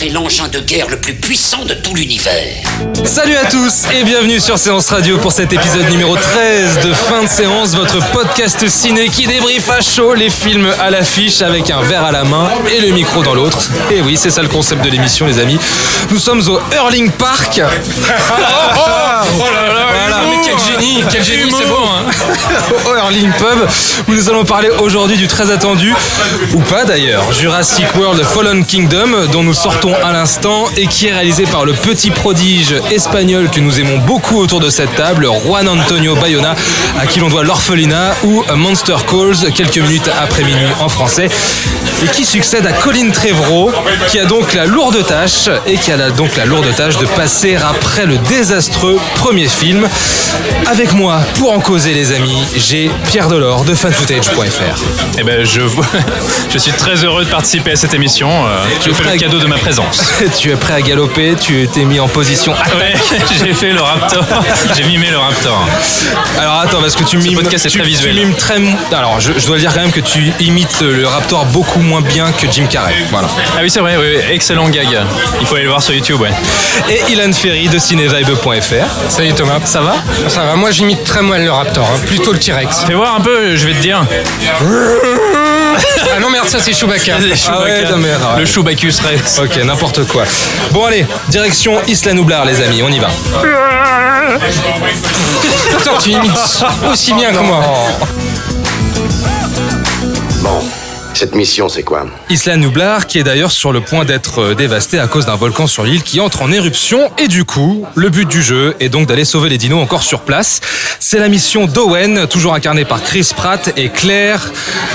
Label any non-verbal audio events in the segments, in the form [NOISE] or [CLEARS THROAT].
C'est l'engin de guerre le plus puissant de tout l'univers. Salut à tous et bienvenue sur Séance Radio pour cet épisode numéro 13 de Fin de séance, votre podcast ciné qui débriefe à chaud les films à l'affiche avec un verre à la main et le micro dans l'autre. Et oui, c'est ça le concept de l'émission les amis. Nous sommes au Hurling Park. [LAUGHS] Oh là là, Voilà. mais quel génie, quel génie, c'est beau hein. [LAUGHS] au Hurling Pub où nous allons parler aujourd'hui du très attendu, ou pas d'ailleurs, Jurassic World Fallen Kingdom dont nous sortons à l'instant et qui est réalisé par le petit prodige espagnol que nous aimons beaucoup autour de cette table, Juan Antonio Bayona, à qui l'on doit l'orphelinat ou Monster Calls quelques minutes après minuit en français et qui succède à Colin Trevorrow qui a donc la lourde tâche et qui a donc la lourde tâche de passer après le désastreux premier film. Avec moi, pour en causer les amis, j'ai Pierre Delors de fanfootage.fr. Eh ben, je, [LAUGHS] je suis très heureux de participer à cette émission. euh, Tu je fais ferais- le cadeau de ma [LAUGHS] présence. [LAUGHS] tu es prêt à galoper, tu t'es mis en position attaque. Ouais, [LAUGHS] j'ai fait le raptor. J'ai mimé le raptor. Alors attends, parce que tu mimes, podcast est tu, très tu visuel. mimes très... Alors je, je dois dire quand même que tu imites le Raptor beaucoup moins bien que Jim Carrey. Voilà. Ah oui, c'est vrai, oui, excellent gag. Il faut aller le voir sur YouTube, ouais. Et Ilan Ferry de cinévibe.fr. Salut Thomas. Ça va? Ça va, moi j'imite très mal le Raptor, hein, plutôt le T-Rex. Fais voir un peu, je vais te dire. [LAUGHS] Ah non merde, ça c'est Chewbacca. Ah ouais, non, mais, ouais. Le Chewbacus Rex. Ok, n'importe quoi. Bon allez, direction Isla Nublar les amis, on y va. Attends, tu imites aussi bien que moi. Bon, cette mission, c'est quoi Isla Nublar qui est d'ailleurs sur le point d'être euh, dévastée à cause d'un volcan sur l'île qui entre en éruption et du coup, le but du jeu est donc d'aller sauver les dinos encore sur place. C'est la mission d'Owen, toujours incarnée par Chris Pratt et Claire,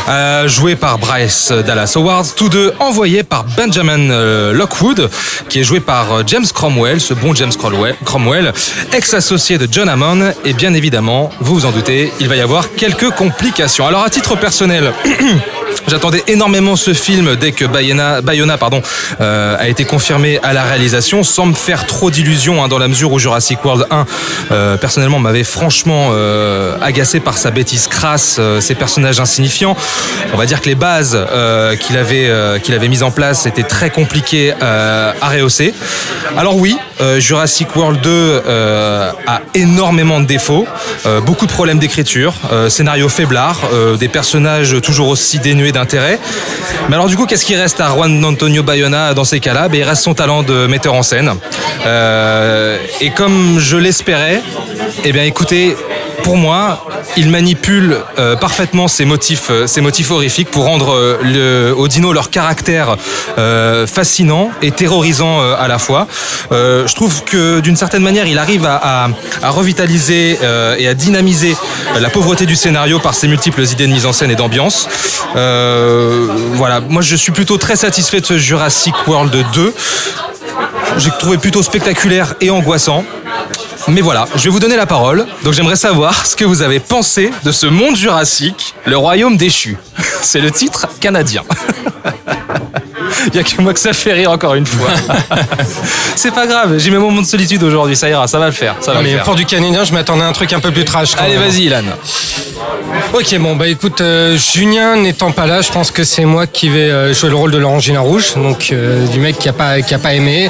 euh, jouée par Bryce Dallas Howard, tous deux envoyés par Benjamin euh, Lockwood, qui est joué par James Cromwell, ce bon James Cromwell, Cromwell, ex-associé de John Hammond, et bien évidemment, vous vous en doutez, il va y avoir quelques complications. Alors à titre personnel, [CLEARS THROAT] J'attendais énormément ce film dès que Bayona, Bayona pardon, euh, a été confirmé à la réalisation, sans me faire trop d'illusions, hein, dans la mesure où Jurassic World 1, euh, personnellement, m'avait franchement euh, agacé par sa bêtise crasse, euh, ses personnages insignifiants. On va dire que les bases euh, qu'il avait, euh, qu'il avait mises en place étaient très compliquées à rehausser. Alors oui, Jurassic World 2 euh, a énormément de défauts, beaucoup de problèmes d'écriture, scénario faiblard, des personnages toujours aussi dénués d'intérêt. Mais alors du coup, qu'est-ce qui reste à Juan Antonio Bayona dans ces cas-là? Ben, Il reste son talent de metteur en scène. Euh, et comme je l'espérais, eh bien écoutez, pour moi, il manipule euh, parfaitement ces motifs, euh, ces motifs horrifiques pour rendre euh, le, aux dinos leur caractère euh, fascinant et terrorisant euh, à la fois. Euh, je trouve que d'une certaine manière, il arrive à, à- à revitaliser et à dynamiser la pauvreté du scénario par ses multiples idées de mise en scène et d'ambiance. Voilà, moi je suis plutôt très satisfait de ce Jurassic World 2. J'ai trouvé plutôt spectaculaire et angoissant. Mais voilà, je vais vous donner la parole. Donc j'aimerais savoir ce que vous avez pensé de ce monde jurassique, le royaume déchu. [LAUGHS] C'est le titre canadien. [LAUGHS] Il y a que moi que ça fait rire encore une fois. [LAUGHS] C'est pas grave, j'ai mes moments de solitude aujourd'hui, ça ira, ça va le faire. Ça va le Mais faire. pour du canadien, je m'attendais à un truc un peu plus trash. Allez, vas-y, Ilan. Ok, bon, bah écoute, euh, Julien n'étant pas là, je pense que c'est moi qui vais euh, jouer le rôle de l'orangina rouge, donc euh, du mec qui a pas, qui a pas aimé.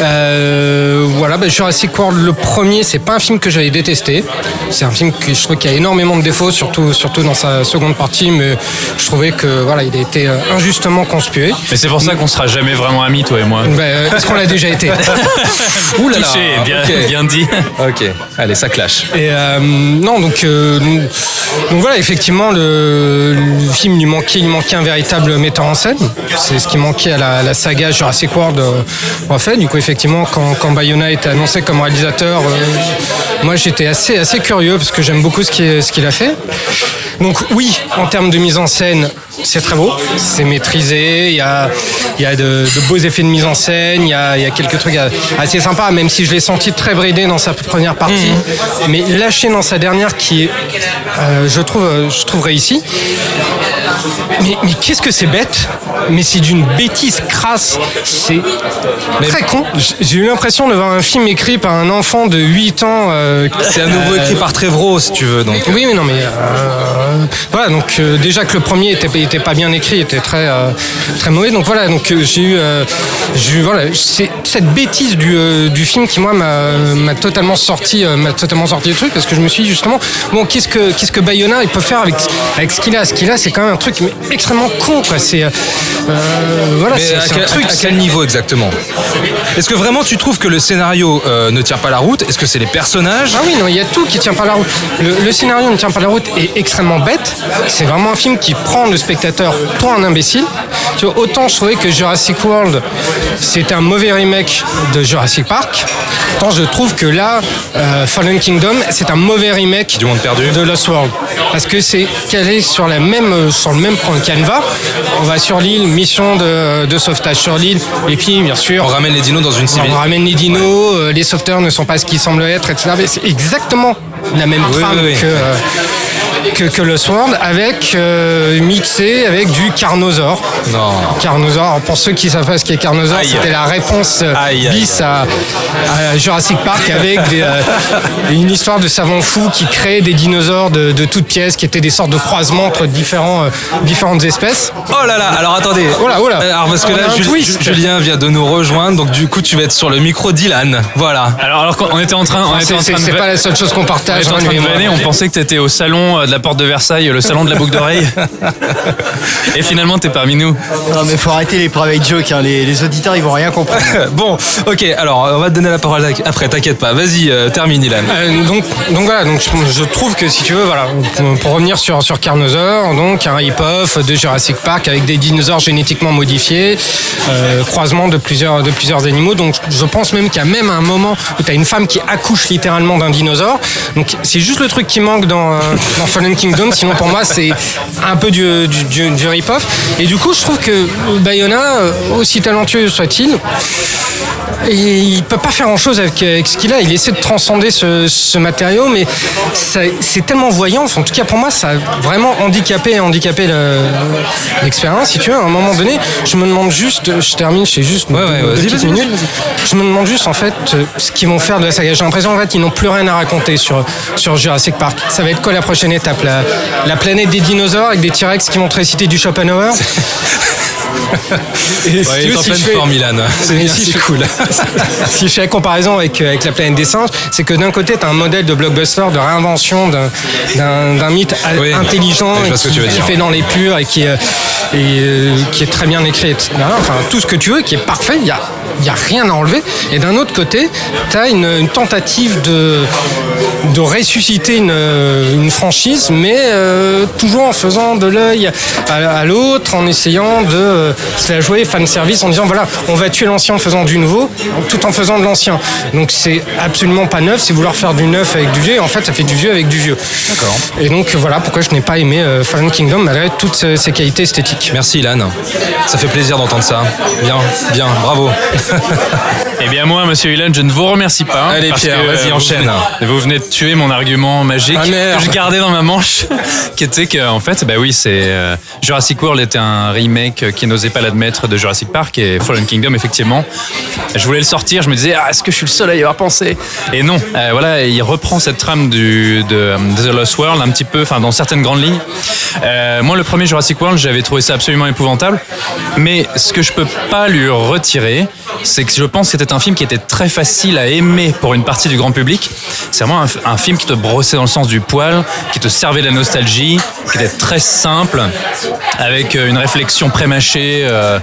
Euh, voilà, bah, Jurassic World, le premier, c'est pas un film que j'avais détesté. C'est un film que je trouve qu'il y a énormément de défauts, surtout, surtout dans sa seconde partie, mais je trouvais que voilà, il a été injustement conspué. Mais c'est pour ça qu'on sera jamais vraiment amis, toi et moi. Bah, euh, Est-ce qu'on l'a déjà été? [LAUGHS] Ouh là là, Touché, bien, dit. Ok, allez, ça clash. Et euh, non, donc, euh, donc voilà, effectivement, le, film lui manquait, il manquait un véritable metteur en scène. C'est ce qui manquait à la, saga Jurassic World euh, en fait. Du coup, effectivement, quand, quand Bayona était annoncé comme réalisateur, euh, moi j'étais assez, assez curieux parce que j'aime beaucoup ce qu'il a fait. Donc oui, en termes de mise en scène, c'est très beau, c'est maîtrisé, il y a, y a de, de beaux effets de mise en scène, il y a, y a quelques trucs assez sympas, même si je l'ai senti très bridé dans sa première partie, mais lâché dans sa dernière qui est, euh, je, trouve, je trouve réussi. Mais, mais qu'est-ce que c'est bête? Mais c'est d'une bêtise crasse. C'est très con. J'ai eu l'impression de voir un film écrit par un enfant de 8 ans. euh, C'est à nouveau euh, écrit par Trevro, si tu veux. Donc. oui, mais non, mais euh, voilà. Donc euh, déjà que le premier était, était pas bien écrit, était très euh, très mauvais. Donc voilà. Donc euh, j'ai eu, euh, j'ai eu voilà, c'est cette bêtise du, euh, du film qui moi m'a m'a totalement sorti, m'a totalement sorti le truc parce que je me suis dit justement, bon, qu'est-ce que qu'est-ce que Bayona il peut faire avec avec ce qu'il a, ce qu'il a, c'est quand même un truc mais extrêmement con quoi. C'est voilà, c'est c'est quel, un truc. à quel niveau exactement? Est-ce que vraiment tu trouves que le scénario ne tient pas la route? Est-ce que c'est les personnages? Ah oui, non, il y a tout qui tient pas la route. Le, le scénario ne tient pas la route est extrêmement bête. C'est vraiment un film qui prend le spectateur pour un imbécile. Tu vois, autant je trouvais que Jurassic World, c'était un mauvais remake de Jurassic Park. Autant je trouve que là, euh, Fallen Kingdom, c'est un mauvais remake Du Monde Perdu. de Lost World. Parce que c'est calé sur, la même, euh, sur le même point de canevas. On va sur l'île, mission de, de sauvetage sur l'île. Et puis, bien sûr, On ramène les dinos dans une on civilisation. ramène les dinos, euh, les sauveteurs ne sont pas ce qu'ils semblent être, etc. Mais c'est exactement la même Oui, trame oui, oui. que, euh, que, que le Sword, avec euh, mixé avec du Carnosaur. Non. Carnosaur, pour ceux qui savent pas ce qu'est Carnosaur, Aïe. c'était la réponse euh, aïe. bis à, à Jurassic Park avec des, euh, une histoire de savants fous qui créaient des dinosaures de, de toutes pièces, qui étaient des sortes de croisements entre différents, euh, différentes espèces. Oh là là, alors attendez. Oh là, oh là. Alors parce que On là, Jul-. Julien vient de nous rejoindre, donc du coup tu vas être sur le micro d'Ilan. Voilà. Alors, alors qu'on était en train, on était C'est en train c'est- de c'est pas la seule chose qu'on on partage. était en hein, train de vanner, on pensait que t'étais au salon de la porte de Versailles, le salon de la boucle d'oreille. [LAUGHS] Et finalement, t'es parmi nous. Non mais faut arrêter les private jokes, hein. les, les auditeurs ils vont rien comprendre. [LAUGHS] Bon, ok, alors on va te donner la parole après, t'inquiète pas. Vas-y, euh, termine Ilan. Euh, donc, donc voilà, donc je, trouve que si tu veux, voilà, pour, revenir sur, sur Carnosaur, donc un hip-off de Jurassic Park avec des dinosaures génétiquement modifiés, euh, croisement de plusieurs, de plusieurs animaux. Donc je pense même qu'il y a même un moment où tu as une femme qui accouche littéralement d'un dinosaure. Donc c'est juste le truc qui manque dans, euh, dans Fallen Kingdom. Sinon pour moi c'est un peu du, du, du, du rip-off. Et du coup je trouve que Bayona, aussi talentueux soit-il, il peut pas faire grand chose avec, avec ce qu'il a. Il essaie de transcender ce, ce matériau, mais c'est tellement voyant. En tout cas, pour moi, ça a vraiment handicapé, handicapé le- l'expérience. Si tu veux, à un moment donné, je me demande juste, je termine, je juste Ouais, ouais, deux minutes. Je me demande juste, en fait, ce qu'ils vont faire de la saga. J'ai l'impression, en fait, ils n'ont plus rien à raconter sur, sur Jurassic Park. Ça va être quoi la prochaine étape la, la planète des dinosaures avec des T-Rex qui vont te réciter du Schopenhauer [LAUGHS] Et si Ouais, tu il est en si pleine je fais- forme, Ilan. C'est si je- cool. [LAUGHS] si je fais la comparaison avec, euh, avec la planète des singes, c'est que d'un côté, tu as un modèle de blockbuster, de réinvention d'un- mythe Oui. intelligent, et qui, fait dans les purs et qui, euh, et, euh, qui est très bien écrit. Enfin, tout ce que tu veux, qui est parfait, il n'y a, il y a rien à enlever. Et d'un autre côté, tu as une, une tentative de, de ressusciter une, une franchise, mais euh, toujours en faisant de l'œil à, à l'autre, en essayant de euh, se la jouer fan service, en disant voilà, on va tuer l'ancien en faisant du nouveau, tout en faisant de l'ancien. Donc c'est absolument pas neuf, c'est vouloir faire du neuf avec du vieux, et en fait ça fait du vieux avec du vieux. D'accord. Et donc voilà pourquoi je n'ai pas aimé euh, Fallen Kingdom malgré toutes ses, ses qualités esthétiques. Merci Ilan. Ça fait plaisir d'entendre ça. Bien, bien, bravo. [LAUGHS] Eh bien moi, Monsieur Hullen, je ne vous remercie pas. Allez, parce Pierre, vas-y, euh, vous enchaîne. venez- Vous venez de tuer mon argument magique Ah, que je gardais dans ma manche, [LAUGHS] qui était que, en fait, bah oui, c'est euh, Jurassic World était un remake qui n'osait pas l'admettre de Jurassic Park et Fallen Kingdom, effectivement. Je voulais le sortir, je me disais, ah, est-ce que je suis le seul à y avoir pensé? Et non, euh, voilà, il reprend cette trame du, de, The Lost World un petit peu, enfin, dans certaines grandes lignes. Euh, moi, le premier Jurassic World, j'avais trouvé ça absolument épouvantable. Mais ce que je peux pas lui retirer, c'est que je pense que c'était un film qui était très facile à aimer pour une partie du grand public. C'est vraiment un, un film qui te brossait dans le sens du poil, qui te servait de la nostalgie, qui était très simple, avec euh, une réflexion prémâchée, euh,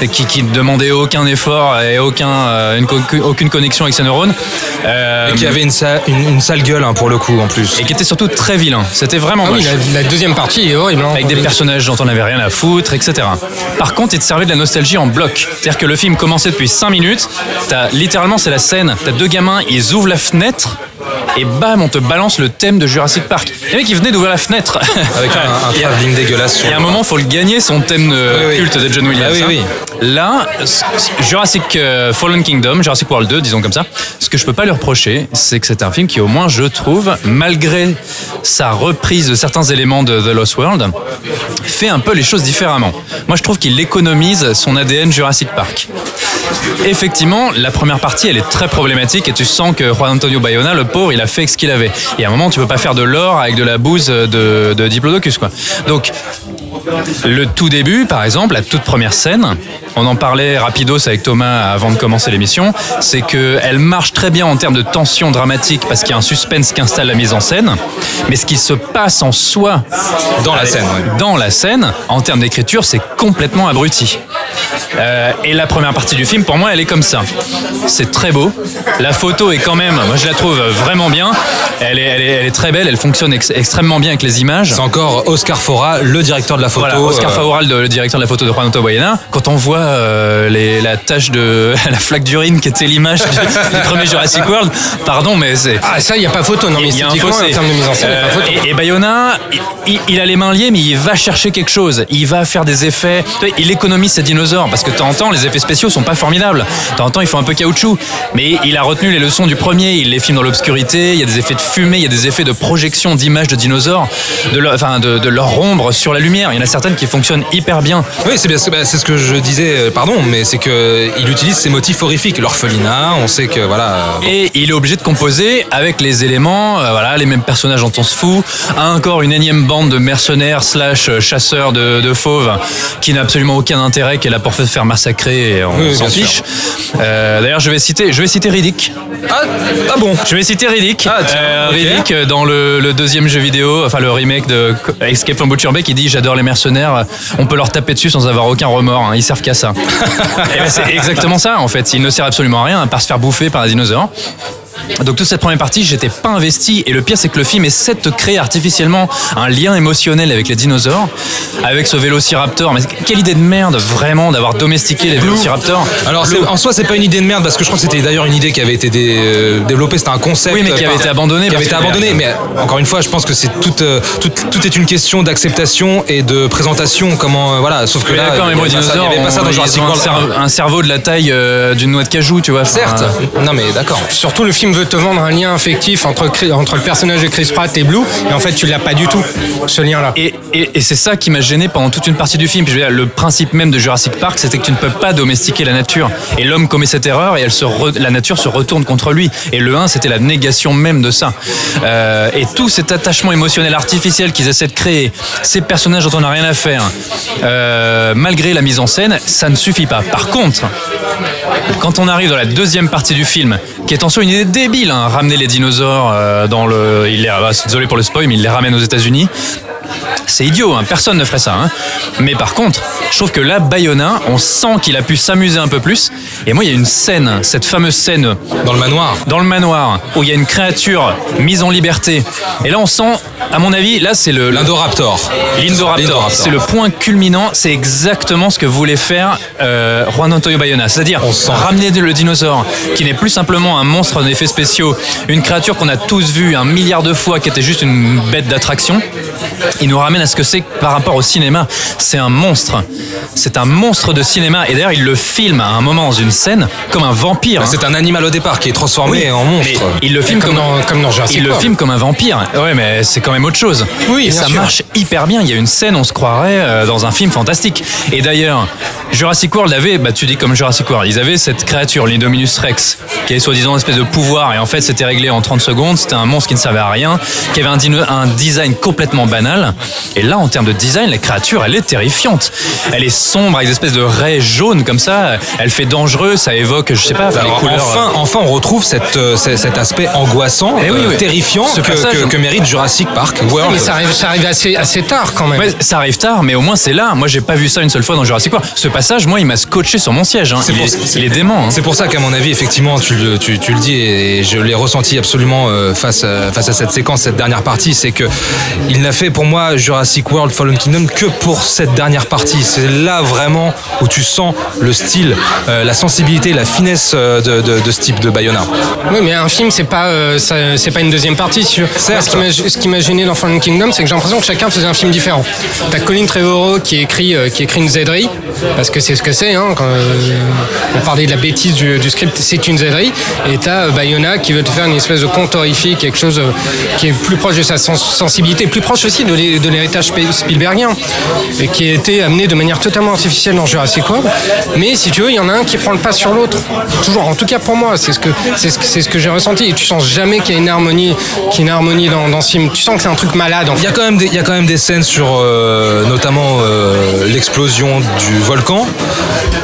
et qui, qui ne demandait aucun effort et aucun, euh, une co- aucune connexion avec ses neurones. Euh, Et qui avait une, sa- une, une sale gueule hein, pour le coup en plus. et qui était surtout très vilain. C'était vraiment Ah oui, la, la deuxième partie est horrible. hein. avec des personnages dont on n'avait rien à foutre, etc. Par contre, il te servait de la nostalgie en bloc. C'est-à-dire que le film commençait depuis 5 minutes, t'as littéralement c'est la scène, t'as deux gamins, ils ouvrent la fenêtre et bam, on te balance le thème de Jurassic Park. Les mecs, ils venaient d'ouvrir la fenêtre. Avec un, un [LAUGHS] travelling dégueulasse. il y a un moment, faut le gagner, son thème oui. culte de John Williams. Ah oui, hein. oui. Là, Jurassic euh, Fallen Kingdom, Jurassic World 2, disons comme ça, ce que je peux pas lui reprocher, c'est que c'est un film qui, au moins, je trouve, malgré sa reprise de certains éléments de The Lost World, fait un peu les choses différemment. Moi, je trouve qu'il économise son ADN Jurassic Park. Effectivement, la première partie, elle est très problématique et tu sens que Juan Antonio Bayona, le pauvre, il a fait ce qu'il avait. Et à un moment, tu peux pas faire de l'or avec de la bouse de, de Diplodocus, quoi. Donc, le tout début, par exemple, la toute première scène, on en parlait rapidos avec Thomas avant de commencer l'émission, c'est que elle marche très bien en termes de tension dramatique parce qu'il y a un suspense qui installe la mise en scène, mais ce qui se passe en soi Dans la scène, ouais. dans la scène, en termes d'écriture, c'est complètement abruti. Euh, et la première partie du film, pour moi, elle est comme ça. C'est très beau. La photo est quand même, moi je la trouve vraiment bien. Elle est, elle est, elle est très belle, elle fonctionne ex- extrêmement bien avec les images. C'est encore Oscar Fora, le directeur de la photo. Voilà, Oscar euh, Favoral, le directeur de la photo de Juan Antonio Bayona. Quand on voit euh, les, la tache de [LAUGHS] la flaque d'urine qui était l'image [LAUGHS] du, premier Jurassic World, pardon, mais c'est Ah, ça, il n'y a pas photo. Non, mais il y a un fossé. en termes de mise en scène, il pas Euh, photo. et, et Bayona, il, il- il a les mains liées, mais il va chercher quelque chose. Il va faire des effets. Il économise ses dinosaures parce que de temps en temps, les effets spéciaux sont pas formidables. De temps en temps, ils font un peu caoutchouc. Mais il a retenu les leçons du premier. Il les filme dans l'obscurité. Il y a des effets de fumée, il y a des effets de projection d'images de dinosaures, de leur, enfin, de, de leur ombre sur la lumière. Il y en a certaines qui fonctionnent hyper bien. Oui, c'est bien, c'est bah, ce que je disais, euh, pardon, mais c'est que il utilise ces motifs horrifiques. L'orphelinat, on sait que voilà. euh, Et il est obligé de composer avec les éléments, euh, voilà, les mêmes personnages dont on se fout. Encore une énième bande de mercenaires slash euh, chasseurs de, de fauves qui n'a absolument aucun intérêt, qui est là pour se faire massacrer et on Oui, s'en fiche. Euh, D'ailleurs, je vais citer, je vais citer Riddick. Ah, ah bon? Je vais citer Riddick. Ah, tiens. Riddick euh, dans le, le deuxième jeu vidéo, enfin le remake de Escape from Butcher Bay, qui dit j'adore les mercenaires, on peut leur taper dessus sans avoir aucun remords, hein, ils servent qu'à ça. [LAUGHS] Ben, c'est exactement ça en fait. Ils ne servent absolument à rien à part se faire bouffer par un dinosaure. Donc toute cette première partie, j'étais pas investi. Et le pire, c'est que le film essaie de te créer artificiellement un lien émotionnel avec les dinosaures, avec ce vélociraptor. Mais quelle idée de merde, vraiment, d'avoir domestiqué les vélociraptors. Alors en soi, c'est pas une idée de merde parce que je crois que c'était d'ailleurs une idée qui avait été dé- euh, développée. C'était un concept. Oui, mais qui avait par- été abandonné Qui avait été abandonné. Mais euh, encore une fois, je pense que c'est tout, euh, tout, tout est une question d'acceptation et de présentation. Comment euh, voilà. Sauf que Mais là, il y moi, avait pas ça- il y dinosaures, avait pas ça dans Jurassic un, World. cerveau- un cerveau de la taille euh, d'une noix de cajou, tu vois. Certes. euh, Non mais d'accord. Surtout, le film veut te vendre un lien affectif entre, entre le personnage de Chris Pratt et Blue, et en fait, tu l'as pas du tout, ce lien-là. Et, et- c'est ça qui m'a gêné pendant toute une partie du film. Je le principe même de Jurassic Park, c'était que tu ne peux pas domestiquer la nature. Et l'homme commet cette erreur et elle se la nature se retourne contre lui. Et le 1, c'était la négation même de ça. Euh, et tout cet attachement émotionnel artificiel qu'ils essaient de créer, ces personnages dont on n'a rien à faire, euh, malgré la mise en scène, ça ne suffit pas. Par contre, quand on arrive dans la deuxième partie du film, qui est en soi une idée débile, hein, ramener les dinosaures euh, dans le, il les, ah, désolé pour le spoil, mais il les ramène aux États-Unis. C'est idiot, hein, personne ne ferait ça. hein. Mais par contre, je trouve que là, Bayona, on sent qu'il a pu s'amuser un peu plus. Et moi, il y a une scène, cette fameuse scène Dans le manoir. dans le manoir, où il y a une créature mise en liberté. Et là, on sent, à mon avis, là, c'est le, L'Indoraptor. L'Indoraptor, c'est le point culminant, c'est exactement ce que voulait faire euh, Juan Antonio Bayona, c'est-à-dire ramener le dinosaure, qui n'est plus simplement un monstre d'effets spéciaux, une créature qu'on a tous vue un milliard de fois, qui était juste une bête d'attraction. Il nous ramène à ce que c'est par rapport au cinéma? C'est un monstre. C'est un monstre de cinéma. Et d'ailleurs, il le filme à un moment dans une scène comme un vampire. hein. C'est un animal au départ qui est transformé Oui, en monstre. il le filme Comme comme, dans- comme dans Jurassic Il le filme comme un vampire. Ouais, mais c'est quand même autre chose. Oui, et ça sûr. marche hyper bien. Il y a une scène, on se croirait euh, dans un film fantastique. Et d'ailleurs, Jurassic World avait, bah tu dis comme Jurassic World, ils avaient cette créature, l'Indominus Rex, qui avait soi-disant une espèce de pouvoir. Et en fait, c'était réglé en 30 secondes. C'était un monstre qui ne servait à rien, qui avait un design complètement banal. Et là, en termes de design, la créature, elle est terrifiante. Elle est sombre avec des espèces de raies jaunes comme ça. Elle fait dangereux. Ça évoque, je sais pas, enfin, les couleurs. enfin, enfin, on retrouve cette, euh, cet cet aspect angoissant, Eh oui, euh, oui. terrifiant Ce que, passage- que- que mérite Jurassic Park World. Mais ça arrive, ça arrive assez, assez tard quand même. Ouais, ça arrive tard, mais au moins c'est là. Moi, j'ai pas vu ça une seule fois dans Jurassic World. Ce passage, moi, il m'a scotché sur mon siège. hein. C'est Il, pour- est, c'est- il est dément. hein. C'est pour ça qu'à mon avis, effectivement, tu, le- tu, tu le dis et je l'ai ressenti absolument euh, face, à, face à cette séquence, cette dernière partie, c'est que il n'a fait pour moi Jurassic World Fallen Kingdom que pour cette dernière partie. C'est- là vraiment où tu sens le style, euh, la sensibilité, la finesse euh, de, de- de ce type de Bayona. Oui, mais un film, c'est pas, euh, c'est pas une deuxième partie. si. Certes. Moi, Ce qui m'a- gêné dans Fallen Kingdom, c'est que j'ai l'impression que chacun faisait un film différent. T'as Colin Trevorrow qui écrit, euh, qui écrit une zèderie, parce que c'est ce que c'est. Hein, quand on parlait de la bêtise du, du script, c'est une zèderie. Et t'as Bayona qui veut te faire une espèce de conte horrifique, quelque chose qui est plus proche de sa sens- sensibilité, plus proche aussi de l'héritage Sp- Spielbergien, et qui a été amené de manière totalement artificielle dans Jurassic World. Mais si tu veux, il y en a un qui prend le pas sur l'autre. Toujours, en tout cas pour moi, c'est ce que c'est ce que, c'est ce que j'ai ressenti. Et tu sens jamais qu'il y a une harmonie, qu'il y a une harmonie dans, dans ce film. Tu sens que c'est un truc malade. En Il y a quand même des, il y a quand même des scènes sur euh, notamment euh, l'explosion du volcan.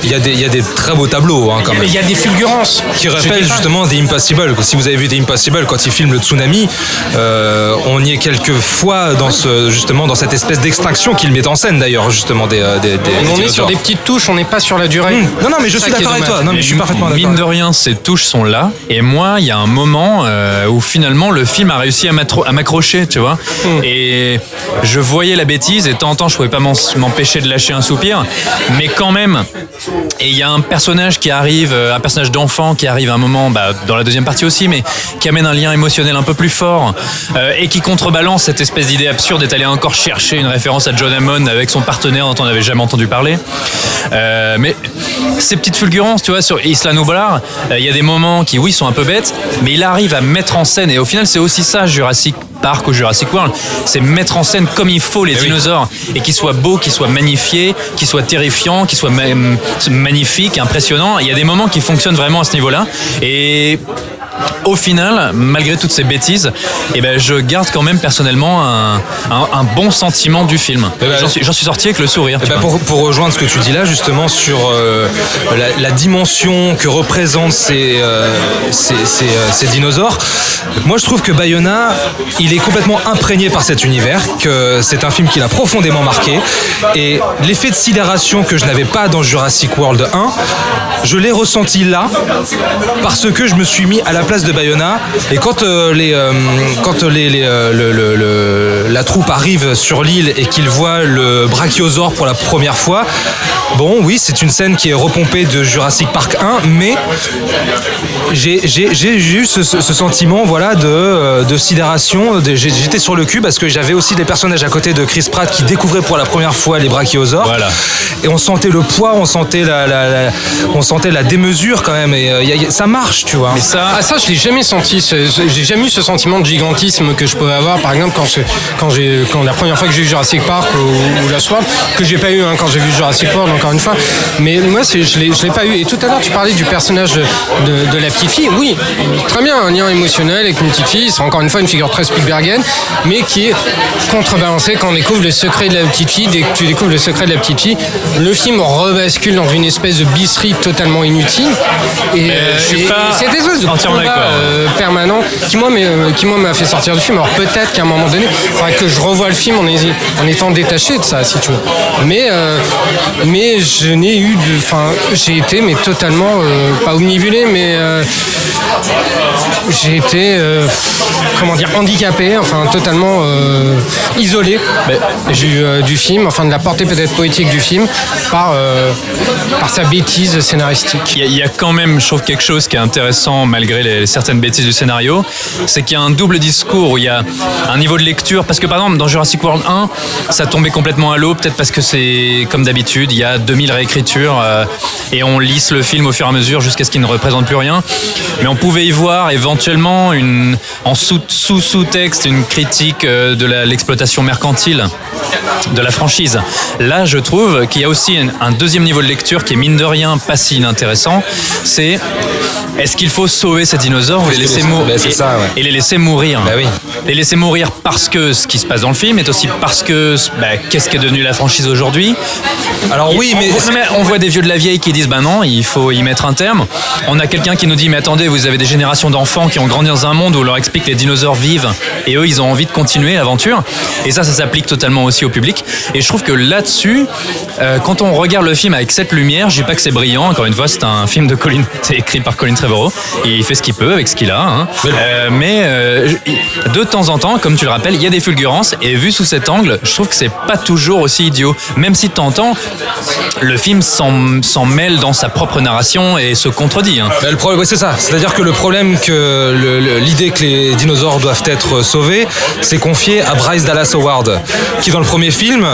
Il y, a des, il y a des très beaux tableaux hein, quand Mais même. il y a des fulgurances. Qui rappellent justement The Impossible. Si vous avez vu The Impossible, quand il filme le tsunami, euh, on y est quelques fois dans ce, justement dans cette espèce d'extinction qu'il met en scène d'ailleurs justement des, euh, des, des- des On est sur des petites touches, on n'est pas sur la durée. Hum, Non non mais je suis d'accord avec toi. Non mais je suis parfaitement d'accord. Mine de rien, ces touches sont là. Et moi, il y a un moment euh, où finalement le film a réussi à m'accrocher, tu vois. Et je voyais la bêtise et de temps en temps, je pouvais pas m'empêcher de lâcher un soupir. Mais quand même, et il y a un personnage qui arrive, euh, un personnage d'enfant qui arrive à un moment, bah, dans la deuxième partie aussi, mais qui amène un lien émotionnel un peu plus fort euh, et qui contrebalance cette espèce d'idée absurde d'être allé encore chercher une référence à John Hammond avec son partenaire dont on n'avait jamais entendu parler. Euh, mais ces petites fulgurances, tu vois, sur Isla Nublar, euh, il y a des moments qui, oui, sont un peu bêtes, mais il arrive à mettre en scène, et au final, c'est aussi ça, Jurassic Park ou Jurassic World, c'est mettre en scène comme il faut les dinosaures, et qu'ils soient beaux, qu'ils soient magnifiés, qu'ils soient terrifiants, qu'ils soient ma- magnifiques, impressionnants. Il y a des moments qui fonctionnent vraiment à ce niveau-là, et au final, malgré toutes ces bêtises, eh ben, je garde quand même personnellement un, un- un bon sentiment du film. Eh ben, J'en suis, sorti avec le sourire. Eh ben, pour, pour rejoindre ce que tu dis là, justement, sur euh, la, la dimension que représentent ces, euh, ces, ces, euh, ces dinosaures, moi je trouve que Bayona, il est complètement imprégné par cet univers, que c'est un film qui l'a profondément marqué. Et l'effet de sidération que je n'avais pas dans Jurassic World 1, je l'ai ressenti là, parce que je me suis mis à la place de Bayona. Et quand, euh, les, euh, quand les, les, euh, le- le- le- la troupe arrive sur l'île et qu'ils voient le brachiosaure pour la première fois, bon, oui, c'est une scène qui est repompée de Jurassic Park 1, mais j'ai eu ce, sentiment voilà, de, de sidération. J'étais sur le cul parce que j'avais aussi des personnages à côté de Chris Pratt qui découvraient pour la première fois les brachiosaures. Voilà. Et on sentait le poids, on sentait la, la- la- on sentait la démesure quand même. Et y a- y a- ça marche, tu vois. Mais ça, Ah ça je l'ai jamais senti, j'ai jamais eu ce sentiment de gigantisme que je pouvais avoir par exemple quand, je- quand, la première fois que j'ai vu Jurassic Park ou, ou la Swamp, que j'ai pas eu hein, quand j'ai vu Jurassic World encore une fois, mais moi c'est, je, l'ai, pas eu. Et tout à l'heure tu parlais du personnage de, la petite fille, oui, très bien, un lien émotionnel avec une petite fille, c'est encore une fois une figure très Spielbergienne, mais qui est contrebalancée quand on découvre le secret de la petite fille, dès que tu découvres le secret de la petite fille, le film rebascule dans une espèce de bisserie totalement inutile. Et, je suis et- pas de euh, permanent qui moi mais, euh, qui moi m'a fait sortir du film. Alors peut-être qu'à un moment donné il faudrait que je revoie le film en, étant détaché de ça si tu veux. Mais euh, mais je n'ai eu de enfin j'ai été mais totalement euh, pas omnibulé mais j'ai été comment dire handicapé enfin totalement isolé du, du film enfin de la portée peut-être poétique du film par par sa bêtise scénaristique. Il y, y a quand même, je trouve, quelque chose qui est intéressant malgré les, certaines bêtises du scénario, c'est qu'il y a un double discours où il y a un niveau de lecture, parce que par exemple dans Jurassic World 1, ça tombait complètement à l'eau, peut-être parce que c'est comme d'habitude, il y a 2000 réécritures euh, et on lisse le film au fur et à mesure jusqu'à ce qu'il ne représente plus rien, mais on pouvait y voir éventuellement une, en sous- sous-sous-texte une critique euh, de l'exploitation mercantile de la franchise. Là, je trouve qu'il y a aussi un, un deuxième niveau de lecture qui est mine de rien pas si inintéressant. C'est est-ce qu'il faut sauver ces dinosaures les mourir ben, et les laisser mourir Bah oui. Les laisser mourir parce que ce qui se passe dans le film est aussi parce que bah, qu'est-ce qu'est devenu la franchise aujourd'hui? Alors oui, on, mais on voit des vieux de la vieille qui disent bah non, il faut y mettre un terme. On a quelqu'un qui nous dit mais attendez, vous avez des générations d'enfants qui ont grandi dans un monde où on leur explique que les dinosaures vivent et eux ils ont envie de continuer l'aventure. Et ça, ça s'applique totalement aussi au public public. Et je trouve que là-dessus, euh, quand on regarde le film avec cette lumière, je dis pas que c'est brillant. Encore une fois, c'est un film de Colin, [LAUGHS] c'est écrit par Colin Trevorrow et il fait ce qu'il peut avec ce qu'il a. hein. Euh, mais euh, de temps en temps, comme tu le rappelles, il y a des fulgurances et vu sous cet angle, je trouve que c'est pas toujours aussi idiot. Même si de temps en temps, le film s'en mêle dans sa propre narration et se contredit. hein. Bah, le problème, ouais, c'est ça. C'est-à-dire que le problème que le- le- l'idée que les dinosaures doivent être sauvés, c'est confié à Bryce Dallas Howard, qui dans le premier film,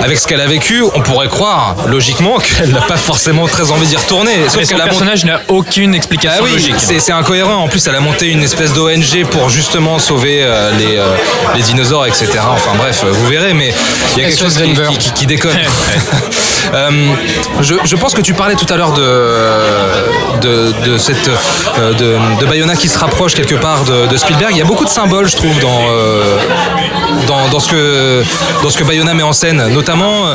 avec ce qu'elle a vécu, on pourrait croire logiquement [LAUGHS] qu'elle n'a pas forcément très envie d'y retourner. Sauf Mais son personnage n'a aucune Ah explication oui, logique. c'est c'est En plus, elle a monté une espèce d'ONG pour justement sauver euh, les, euh, les dinosaures, etc. Enfin bref, vous verrez, mais il y a quelque chose qui- qui déconne. [LAUGHS] [LAUGHS] Euh, je, pense que tu parlais tout à l'heure de, de, euh, Bayona qui se rapproche quelque part de, Spielberg. Il y a beaucoup de symboles, je trouve, dans, euh, dans, dans ce que dans ce que Bayona met en scène, notamment.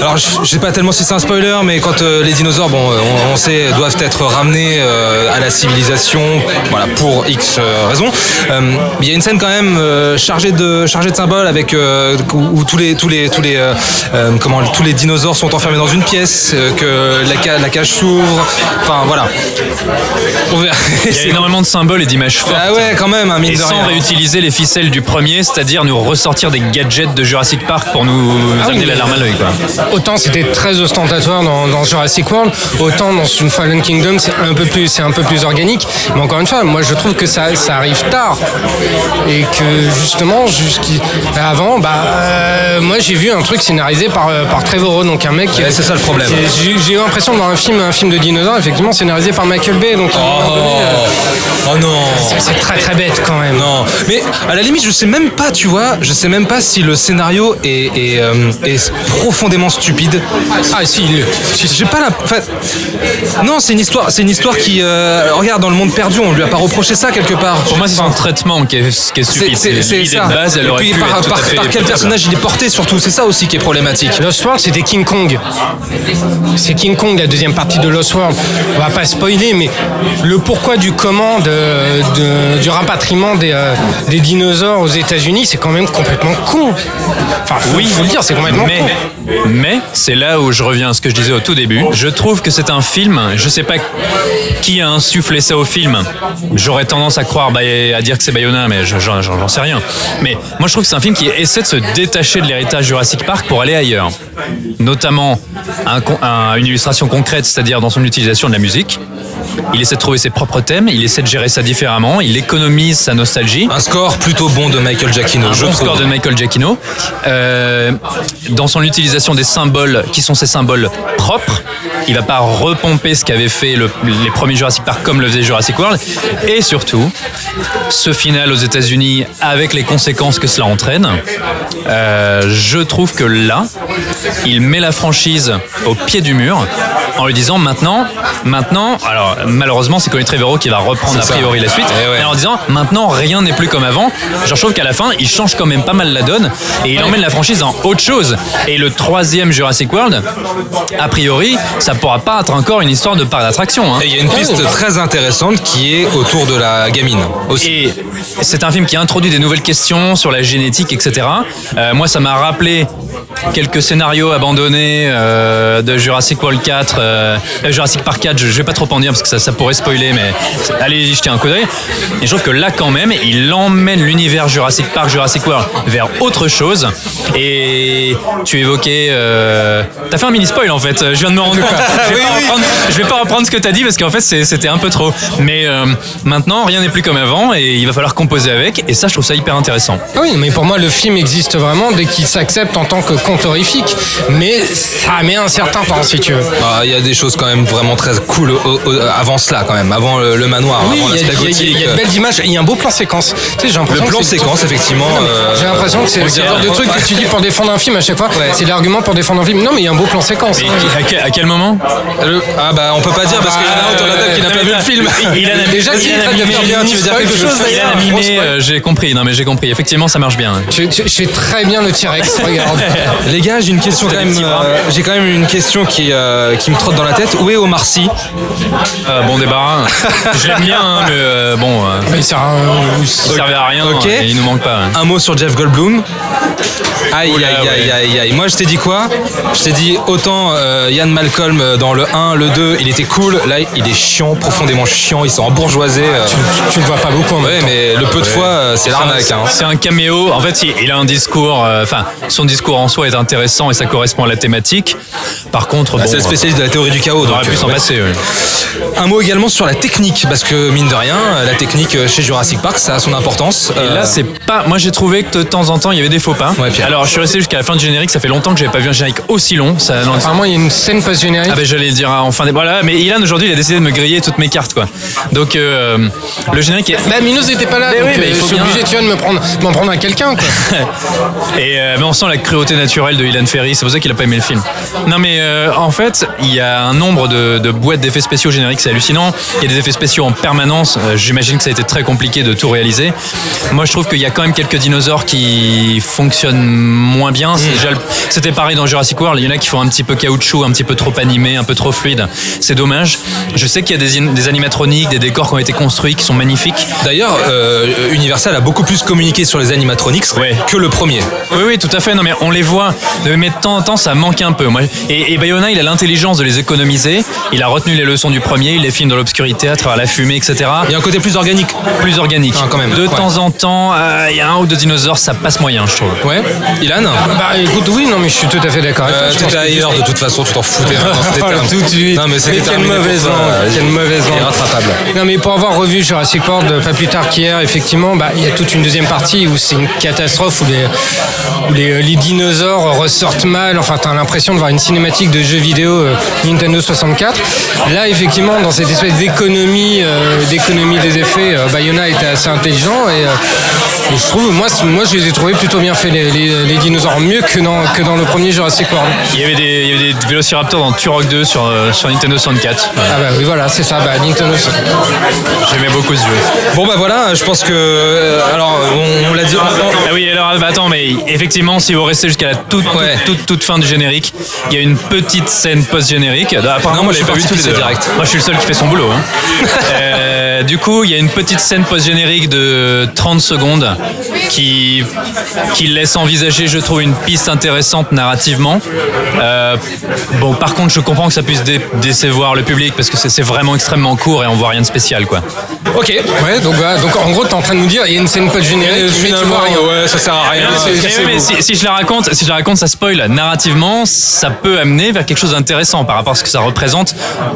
alors, je, je sais pas tellement si c'est un spoiler, mais quand les dinosaures, bon, on, sait, doivent être ramenés à la civilisation, voilà, pour X raisons. Il y a une scène quand même chargée de chargée de symboles avec où, tous les tous les tous les comment tous les dinosaures sont enfermés dans une pièce, euh, que la, ca- la cage s'ouvre. Enfin voilà. Il y a [LAUGHS] énormément de symboles et d'images fortes. Ah ouais, quand même, un mine Et de sans rien. réutiliser les ficelles du premier, c'est-à-dire nous ressortir des gadgets de Jurassic Park pour nous Ah amener oui, la larme à l'œil. quoi. Autant c'était très ostentatoire dans, dans Jurassic World, autant dans une Fallen Kingdom c'est un peu plus c'est un peu plus organique. Mais encore une fois, moi je trouve que ça, ça arrive tard et que justement jusqu'à avant, bah euh, moi j'ai vu un truc scénarisé par euh, par Trevorrow, donc un mec. Ouais, c'est ça le problème. J'ai eu l'impression voir un film un film de dinosaures effectivement scénarisé par Michael Bay, donc un donné, euh, Oh, oh non. c'est- très très bête quand même. Non, mais à la limite, je sais même pas, tu vois, je sais même pas si le scénario est, est, euh, est profondément stupide. Ah si, il- J'ai pas la. enfin, non, c'est une histoire, c'est une histoire qui. euh, regarde, dans le monde perdu, on lui a pas reproché ça quelque part. Pour moi, c'est son Enfin, traitement qui est, qui est stupide. c'est- ça. de base, elle Et puis, pu par, quel personnage il est porté surtout, c'est ça aussi qui est problématique. Lost World, c'était King Kong. C'est King Kong, la deuxième partie de Lost World. On va pas spoiler, mais le pourquoi du comment de, de- du rapatriement des, euh, des dinosaures aux États-Unis, c'est quand même complètement con. Enfin, faut, Oui, faut le dire, c'est complètement mais, con. mais c'est là où je reviens à ce que je disais au tout début. Je trouve que c'est un film. Je sais pas qui a insufflé ça au film. J'aurais tendance à croire, bah, à dire que c'est Bayona, mais je- j'en j'en sais rien. Mais moi, je trouve que c'est un film qui essaie de se détacher de l'héritage Jurassic Park pour aller ailleurs. Notamment un con- un- une illustration concrète, c'est-à-dire dans son utilisation de la musique. Il essaie de trouver ses propres thèmes, il essaie de gérer ça différemment, il économise sa nostalgie. Un score plutôt bon de Michael Giacchino, Un je bon trouve. score de Michael Giacchino. Euh, dans son utilisation des symboles, qui sont ses symboles propres, il va pas repomper ce qu'avait fait le- les premiers Jurassic Park comme le faisait Jurassic World. Et surtout, ce final aux États-Unis avec les conséquences que cela entraîne, euh, je trouve que là, il met la franchise au pied du mur en lui disant maintenant, maintenant, alors malheureusement c'est Colin Trevorrow qui va reprendre a ça. priori la suite, Eh ouais. mais en disant maintenant rien n'est plus comme avant. Genre, je trouve qu'à la fin il change quand même pas mal la donne et il emmène la franchise dans autre chose. Et le troisième Jurassic World, a priori, ça pourra pas être encore une histoire de parc d'attraction. hein. Et il y a une piste très intéressante qui est autour de la gamine aussi. Et c'est un film qui introduit des nouvelles questions sur la génétique, etc. Euh, moi, ça m'a rappelé quelques scénarios abandonnés euh, de Jurassic World 4, euh, euh, Jurassic Park 4. Je, je vais pas trop en dire parce que ça, ça pourrait spoiler, mais allez y jeter un coup d'œil. Et je trouve que là, quand même, il emmène l'univers Jurassic Park, Jurassic World vers autre chose. Et tu évoquais, euh, t'as fait un mini spoil en fait. Je viens de me rendre [LAUGHS] Je vais, Oui, pas, oui. reprendre, je vais pas reprendre ce que t'as dit parce qu'en fait c'était un peu trop. Mais euh, maintenant, rien n'est plus comme avant et il va falloir composer avec. Et ça, je trouve ça hyper intéressant. Oui, mais pour moi, le film existe vraiment dès qu'il s'accepte en tant que conte horrifique. Mais ça met un certain temps, si tu veux. Ah, Il y a des choses quand même vraiment très cool au- au- avant cela quand même, avant le, le manoir, Oui, avant il y, y y a de belles images. Il y a un beau plan séquence. Tu sais, j'ai Le plan séquence, effectivement. Mais euh, J'ai l'impression que c'est le genre de truc que tu dis pour défendre un film à chaque fois. Ouais. C'est l'argument pour défendre un film. Non, mais il y a un beau plan séquence. Et hein. à quel, à quel moment Ah bah on peut pas dire parce qu'il y en a un autour de la table qui n'a pas vu le film. Il a [LAUGHS] Déjà, qui il mimé- faire bien, tu veux dire quelque chose Il euh, j'ai compris. Non mais j'ai compris. Effectivement, ça marche bien. Je, je- je fais très bien le T-Rex, regarde. [LAUGHS] Les gars, j'ai une question quand même. euh, j'ai quand même une question qui euh, qui me trotte dans la tête. Où est Omar Sy? Euh, bon débarras. [LAUGHS] je l'aime bien, hein, mais bon, euh, Mais c'est un. il servait à rien. Ok. il nous manque pas. hein. Un mot sur Jeff Goldblum. Aïe, Oula, aïe, aïe, ouais. aïe, aïe. Moi, je t'ai dit quoi Je t'ai dit autant euh, Ian Malcolm euh, dans le 1, le 2, il était cool. Là, il est chiant, profondément chiant. Ils sont embourgeoisés. euh. Tu ne vois pas beaucoup en même Ouais, temps. mais le peu de fois, euh, c'est l'arnaque. Hein. C'est un caméo. En fait, il- il a un discours. euh, Enfin, son discours en soi est intéressant et ça correspond à la thématique. Par contre, Bah, bon, c'est le spécialiste de la théorie du chaos. on Donc, aurait pu euh, s'en ouais. passer. ouais. Un mot également sur la technique, parce que mine de rien, la technique euh, chez Jurassic Park, ça a son importance. Et Euh, là, c'est pas. Moi, j'ai trouvé que de temps en temps, il y avait des faux pas. Ouais, Pierre. Alors, je suis resté jusqu'à la fin du générique. Ça fait longtemps que j'avais pas vu un générique aussi long. Ça, non, Apparemment, il y a une scène post-générique. Ah ben j'allais le dire en fin des voilà mais Ilan aujourd'hui il a décidé de me griller toutes mes cartes quoi donc euh, le générique est Bah, Minos n'était pas là, Mais donc oui, mais euh, il je faut suis bien- obligé, tu vois, de me prendre, de m'en prendre à quelqu'un, quoi. [LAUGHS] et euh, mais on sent la cruauté naturelle de Ilan Ferry c'est pour ça qu'il a pas aimé le film non mais euh, en fait il y a un nombre de, de boîtes d'effets spéciaux génériques c'est hallucinant il y a des effets spéciaux en permanence Euh, j'imagine que ça a été très compliqué de tout réaliser moi je trouve qu'il y a quand même quelques dinosaures qui fonctionnent moins bien le- c'était pareil dans Jurassic World il y en a qui font un petit peu caoutchouc un petit peu trop animé un peu trop fluide c'est dommage je sais qu'il y a des, animatroniques des décors qui ont été construits qui sont magnifiques D'ailleurs, euh, Universal a beaucoup plus communiqué sur les animatronics Ouais. que le premier. Oui, oui, tout à fait. Non, mais on les voit. Mais de temps en temps, ça manque un peu. Et, et Bayona, il a l'intelligence de les économiser. Il a retenu les leçons du premier. Il les filme dans l'obscurité, à travers la fumée, etc. Il y a un côté plus organique. Plus organique. Ah, quand même. De Ouais. temps en temps, euh, il y a un ou deux dinosaures, ça passe moyen, je trouve. Ouais. Ilan Bah, écoute, oui, non, mais je suis tout à fait d'accord avec toi. euh, T'étais ailleurs de toute façon, tu t'en foutais. hein, [LAUGHS] terme. tout de suite. Non, mais c'était quelle mauvaise langue, quelle mauvaise langue. Irrattrapable. Non mais pour avoir revu Jurassic World euh, pas plus tard qu'hier, effectivement, bah, il y a toute une deuxième partie où c'est une catastrophe où les, où les, euh, les dinosaures ressortent mal. Enfin, t'as l'impression de voir une cinématique de jeu vidéo euh, Nintendo 64. Là, effectivement, dans cette espèce d'économie, euh, d'économie des effets, euh, Bayona était assez intelligent et, et je trouve, moi, moi, je les ai trouvés plutôt bien faits les, les- les dinosaures, mieux que dans, que dans le premier Jurassic World. Il y avait des, il y avait des vélociraptors dans Turok 2 sur, euh, sur Nintendo 64. Ah bah oui, voilà, c'est ça, bah, Nintendo 64. J'aimais beaucoup ce jeu. Bon bah voilà, je pense que euh, alors on, on l'a dit. Ah oui, alors bah, attends, mais effectivement, si vous restez jusqu'à la toute, toute, Ouais. toute, toute fin du générique, il y a une petite scène post-générique. Ah, Apparemment, Non, moi, je pas vu tous les deux, direct. Moi, je suis le seul qui fait son boulot. hein. [LAUGHS] Euh, du coup, il y a une petite scène post-générique de 30 secondes qui, qui laisse envisager, je trouve, une piste intéressante narrativement. Euh, bon, par contre, je comprends que ça puisse dé- décevoir le public parce que c'est vraiment extrêmement court et on voit rien de spécial, quoi. Ok. Ouais, donc, voilà, donc en gros, t'es en train de nous dire, il y a une scène post-générique, mais tu Finalement, vois rien. ouais, ça sert à rien. Mais si, si je la raconte, si je la raconte, ça spoil. Narrativement, ça peut amener vers quelque chose d'intéressant par rapport à ce que ça représente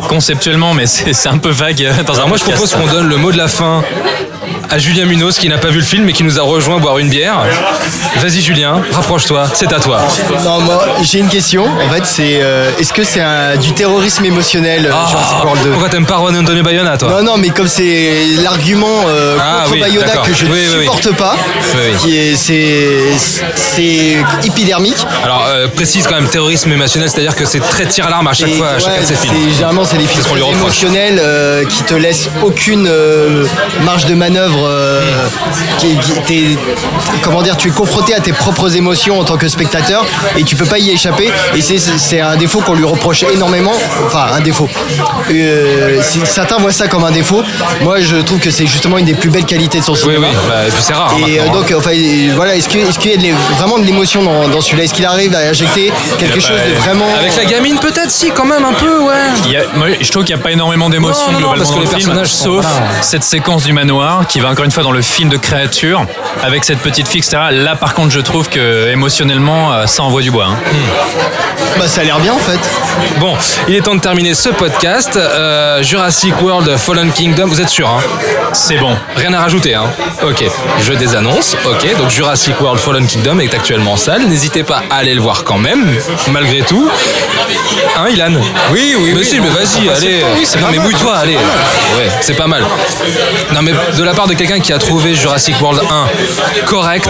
conceptuellement, mais c'est un peu vague euh, dans un Alors moi je propose qu'on donne le mot de la fin à Julien Munoz qui n'a pas vu le film et qui nous a rejoint boire une bière. Vas-y Julien, rapproche-toi, c'est à toi. Non, moi, j'ai une question. En fait, c'est euh, est-ce que c'est un- du terrorisme émotionnel, euh, 2 Pourquoi t'aimes pas Juan Antonio Bayona toi Non, non, mais comme c'est l'argument euh, Ah, contre oui, Bayona que je Oui, ne oui. supporte pas, qui est c'est épidermique. Alors euh, précise quand même terrorisme émotionnel, c'est-à-dire que c'est très tir à l'arme à chaque Et, fois, à chacun ouais, de ses films. c'est- Généralement, c'est des films ce émotionnels qui te laissent aucune marge de manœuvre. Euh, qui- qui- t'es- comment dire, tu es confronté à tes propres émotions en tant que spectateur et tu peux pas y échapper. Et c'est- un défaut qu'on lui reproche énormément. Enfin, un défaut. Euh, si certains voient ça comme un défaut. Moi, je trouve que c'est justement une des plus belles qualités de son Oui, cinéma. oui, bah, et puis c'est rare. hein, Et euh, hein. donc, enfin, voilà, est-ce qu'il y a de vraiment de l'émotion dans, dans celui-là? Est-ce qu'il arrive à injecter quelque chose de vraiment. Avec la gamine peut-être si quand même un peu ouais. Il y a- moi, je trouve qu'il n'y a pas énormément non, globalement parce que dans les le film, sauf voilà. cette séquence du manoir qui va encore une fois dans le film de créature avec cette petite fille, etc. Là, par contre, je trouve que émotionnellement, euh, ça envoie du bois. hein. Bah, ça a l'air bien en fait. Bon, il est temps de terminer ce podcast. Euh, Jurassic World Fallen Kingdom, vous êtes sûr hein? C'est bon. Rien à rajouter, hein Ok, je désannonce. Ok, donc Jurassic World Fallen Kingdom est actuellement en salle. N'hésitez pas à aller le voir quand même, malgré tout. Hein, Ilan? Oui, oui, Mais oui, si, non, mais vas-y, c'est allez. pas- oui, c'est non, mais mouille-toi, allez. Ouais, c'est pas mal. Non, mais de la part de quelqu'un qui a trouvé Jurassic World 1 correct,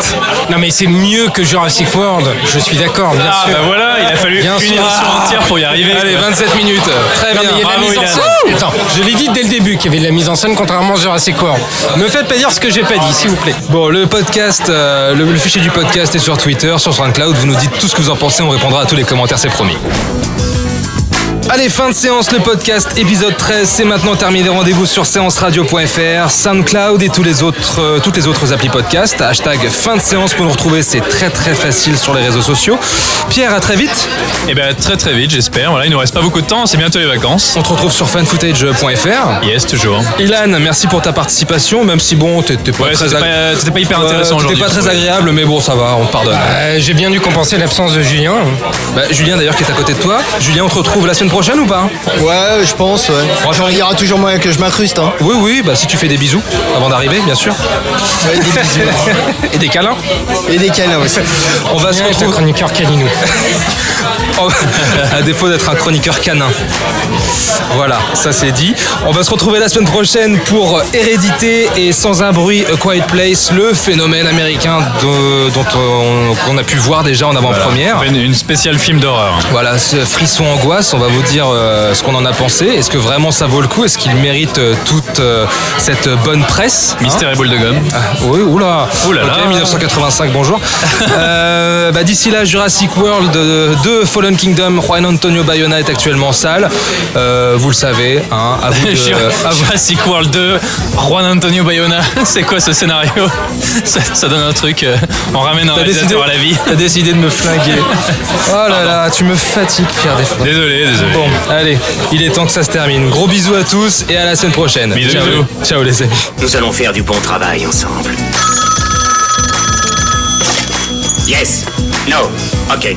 Non mais c'est mieux que Jurassic World, je suis d'accord, bien Ah, sûr. bah voilà, il a fallu Bien une sûr. émission entière pour y arriver. allez, 27 minutes. Très Non, bien. mais il y a de la mise en scène. Attends, je l'ai dit dès le début qu'il y avait de la mise en scène contrairement à Jurassic World. Me faites pas dire ce que j'ai pas dit, s'il vous plaît. Bon, le podcast, euh, le, le fichier du podcast est sur Twitter, sur SoundCloud. Vous nous dites tout ce que vous en pensez, on répondra à tous les commentaires, c'est promis. Allez, fin de séance, le podcast épisode 13, c'est maintenant terminé. Rendez-vous sur séanceradio.fr, SoundCloud et tous les autres, euh, toutes les autres applis podcast. Hashtag fin de séance pour nous retrouver, c'est très très facile sur les réseaux sociaux. Pierre, à très vite. Et ben très très vite, j'espère. Voilà, il nous reste pas beaucoup de temps, c'est bientôt les vacances. On te retrouve sur fanfootage.fr. Yes, toujours. Ilan, merci pour ta participation, même si bon, t'étais pas, Ouais, très, c'était ag- pas, c'était pas hyper Ouais, intéressant aujourd'hui. pas je très agréable, mais bon, ça va, on te pardonne. Euh, J'ai bien dû compenser l'absence de Julien. Bah, Julien d'ailleurs qui est à côté de toi. Julien, on te retrouve la semaine prochaine ou pas Ouais, je pense, ouais. On Il y aura toujours moyen que je m'incruste, hein. Oui, oui, bah si tu fais des bisous avant d'arriver, bien sûr. Ouais, des bisous. [LAUGHS] Et des câlins. Et des câlins aussi. On va se retrouver. chroniqueur caninou. [LAUGHS] Oh, à défaut d'être un chroniqueur canin. Voilà, ça c'est dit. On va se retrouver la semaine prochaine pour Hérédité et Sans un bruit, A Quiet Place, le phénomène américain de- dont on, qu'on a pu voir déjà en avant-première. Une, une spéciale film d'horreur. Voilà, ce frisson angoisse, on va vous dire euh, ce qu'on en a pensé. Est-ce que vraiment ça vaut le coup? Est-ce qu'il mérite euh, toute euh, cette bonne presse hein? Mystère et boule de gomme. Ah, oui, oula. Ouh là Ok, là. 1985, bonjour. [LAUGHS] Euh, bah, D'ici là, Jurassic World 2 Fallen Kingdom, Juan Antonio Bayona est actuellement en salle. Euh, vous le savez, hein, à vous de- à vous- Jurassic World 2, Juan Antonio Bayona, [LAUGHS] c'est quoi ce scénario? [LAUGHS] Ça, ça donne un truc, on ramène un T'as décidé, réalisateur à la vie. t'as décidé de me flinguer. Oh là là, tu me fatigues, Pierre, des fois. Désolé, désolé. Bon, allez, il est temps que ça se termine. Gros bisous à tous et à la semaine prochaine. Bisous, Ciao, bisous. Ciao les amis. Nous allons faire du bon travail ensemble. Yes. No. Ok.